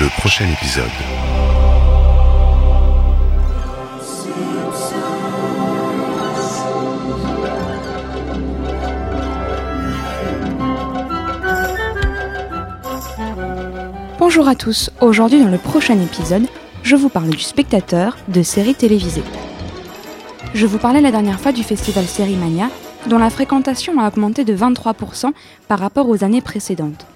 le prochain épisode. Bonjour à tous, aujourd'hui dans le prochain épisode, je vous parle du spectateur de séries télévisées. Je vous parlais la dernière fois du festival Sérimania, dont la fréquentation a augmenté de 23% par rapport aux années précédentes.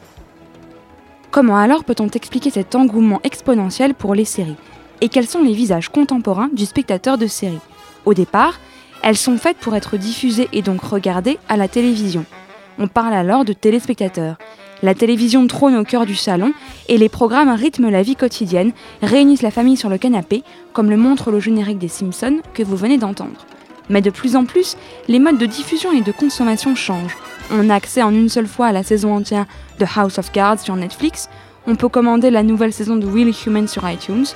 Comment alors peut-on expliquer cet engouement exponentiel pour les séries? Et quels sont les visages contemporains du spectateur de séries? Au départ, elles sont faites pour être diffusées et donc regardées à la télévision. On parle alors de téléspectateurs, la télévision trône au cœur du salon et les programmes rythment la vie quotidienne, réunissent la famille sur le canapé, comme le montre le générique des Simpsons que vous venez d'entendre. Mais de plus en plus, les modes de diffusion et de consommation changent. On a accès en une seule fois à la saison entière de House of Cards sur Netflix, on peut commander la nouvelle saison de Really Human sur iTunes,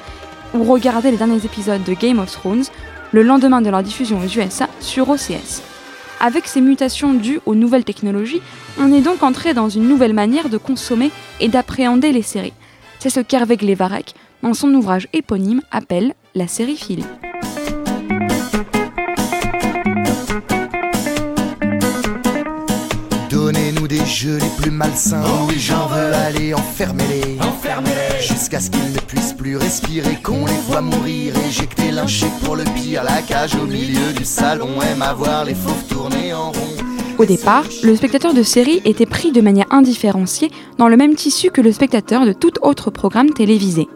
ou regarder les derniers épisodes de Game of Thrones le lendemain de leur diffusion aux USA sur OCS. Avec ces mutations dues aux nouvelles technologies, on est donc entré dans une nouvelle manière de consommer et d'appréhender les séries. C'est ce qu'Hervé Glevarek, dans son ouvrage éponyme, appelle la sériphilie. Donnez-nous jeux les plus malsains. Oh oui, j'en veux. Allez, enfermez-les. Enfermez-les. Jusqu'à ce qu'ils ne puissent plus respirer, qu'on les voit mourir, éjectés, lynchés pour le pire. La cage au milieu du salon aime à voir les fauves tourner en rond. Au départ, le spectateur de série était pris de manière indifférenciée dans le même tissu que le spectateur de tout autre programme télévisé.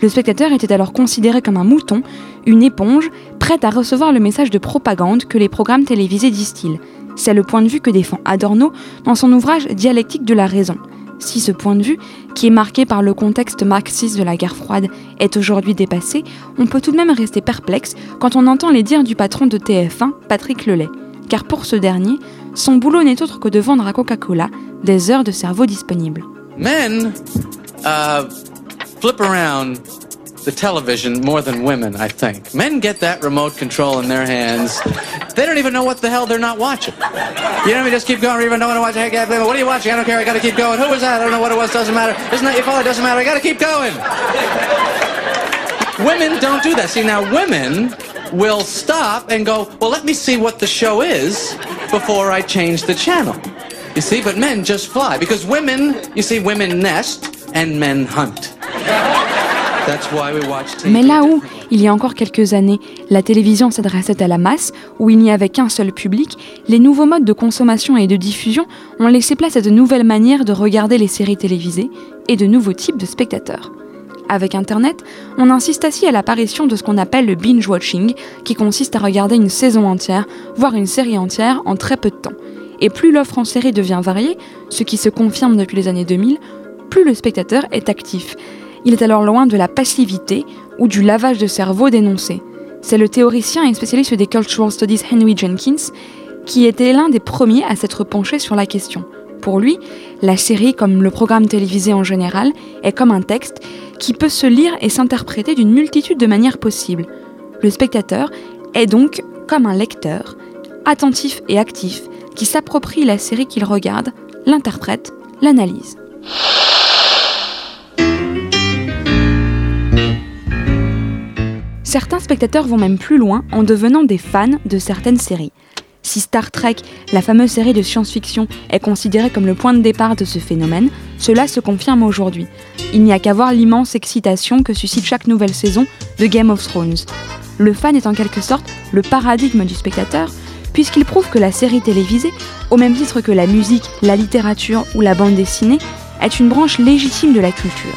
Le spectateur était alors considéré comme un mouton, une éponge, prête à recevoir le message de propagande que les programmes télévisés distillent. C'est le point de vue que défend Adorno dans son ouvrage Dialectique de la raison. Si ce point de vue, qui est marqué par le contexte marxiste de la guerre froide, est aujourd'hui dépassé, on peut tout de même rester perplexe quand on entend les dires du patron de TF1, Patrick Lelay. Car pour ce dernier, son boulot n'est autre que de vendre à Coca-Cola des heures de cerveau disponibles. Men uh, flip around the television more than women, I think. Men get that remote control in their hands. They don't even know what the hell they're not watching. You know, we just keep going. Even don't want to watch. Hey, what are you watching? I don't care. I got to keep going. Who was that? I don't know what it was. Doesn't matter. Isn't that your fault? It doesn't matter. I got to keep going. women don't do that. See, now women will stop and go, well, let me see what the show is before I change the channel. You see, but men just fly because women, you see, women nest and men hunt. Mais là où, il y a encore quelques années, la télévision s'adressait à la masse, où il n'y avait qu'un seul public, les nouveaux modes de consommation et de diffusion ont laissé place à de nouvelles manières de regarder les séries télévisées et de nouveaux types de spectateurs. Avec Internet, on insiste ainsi à l'apparition de ce qu'on appelle le binge-watching, qui consiste à regarder une saison entière, voire une série entière, en très peu de temps. Et plus l'offre en série devient variée, ce qui se confirme depuis les années 2000, plus le spectateur est actif. Il est alors loin de la passivité ou du lavage de cerveau dénoncé. C'est le théoricien et spécialiste des Cultural Studies Henry Jenkins qui était l'un des premiers à s'être penché sur la question. Pour lui, la série, comme le programme télévisé en général, est comme un texte qui peut se lire et s'interpréter d'une multitude de manières possibles. Le spectateur est donc comme un lecteur, attentif et actif, qui s'approprie la série qu'il regarde, l'interprète, l'analyse. Certains spectateurs vont même plus loin en devenant des fans de certaines séries. Si Star Trek, la fameuse série de science-fiction, est considérée comme le point de départ de ce phénomène, cela se confirme aujourd'hui. Il n'y a qu'à voir l'immense excitation que suscite chaque nouvelle saison de Game of Thrones. Le fan est en quelque sorte le paradigme du spectateur, puisqu'il prouve que la série télévisée, au même titre que la musique, la littérature ou la bande dessinée, est une branche légitime de la culture.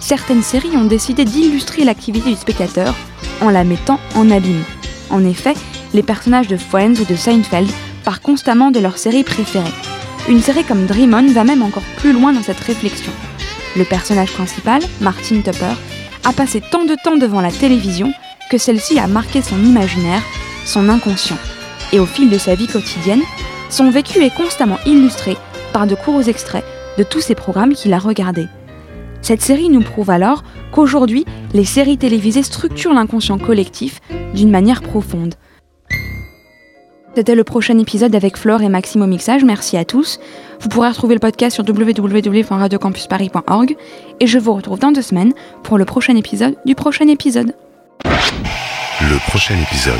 Certaines séries ont décidé d'illustrer l'activité du spectateur en la mettant en abîme. En effet, les personnages de Friends ou de Seinfeld partent constamment de leur série préférée. Une série comme Dream On va même encore plus loin dans cette réflexion. Le personnage principal, Martin Tupper, a passé tant de temps devant la télévision que celle-ci a marqué son imaginaire, son inconscient. Et au fil de sa vie quotidienne, son vécu est constamment illustré par de courts extraits de tous ces programmes qu'il a regardés. Cette série nous prouve alors qu'aujourd'hui, les séries télévisées structurent l'inconscient collectif d'une manière profonde. C'était le prochain épisode avec Flore et Maxime au mixage. Merci à tous. Vous pourrez retrouver le podcast sur www.radiocampusparis.org et je vous retrouve dans deux semaines pour le prochain épisode du prochain épisode. Le prochain épisode.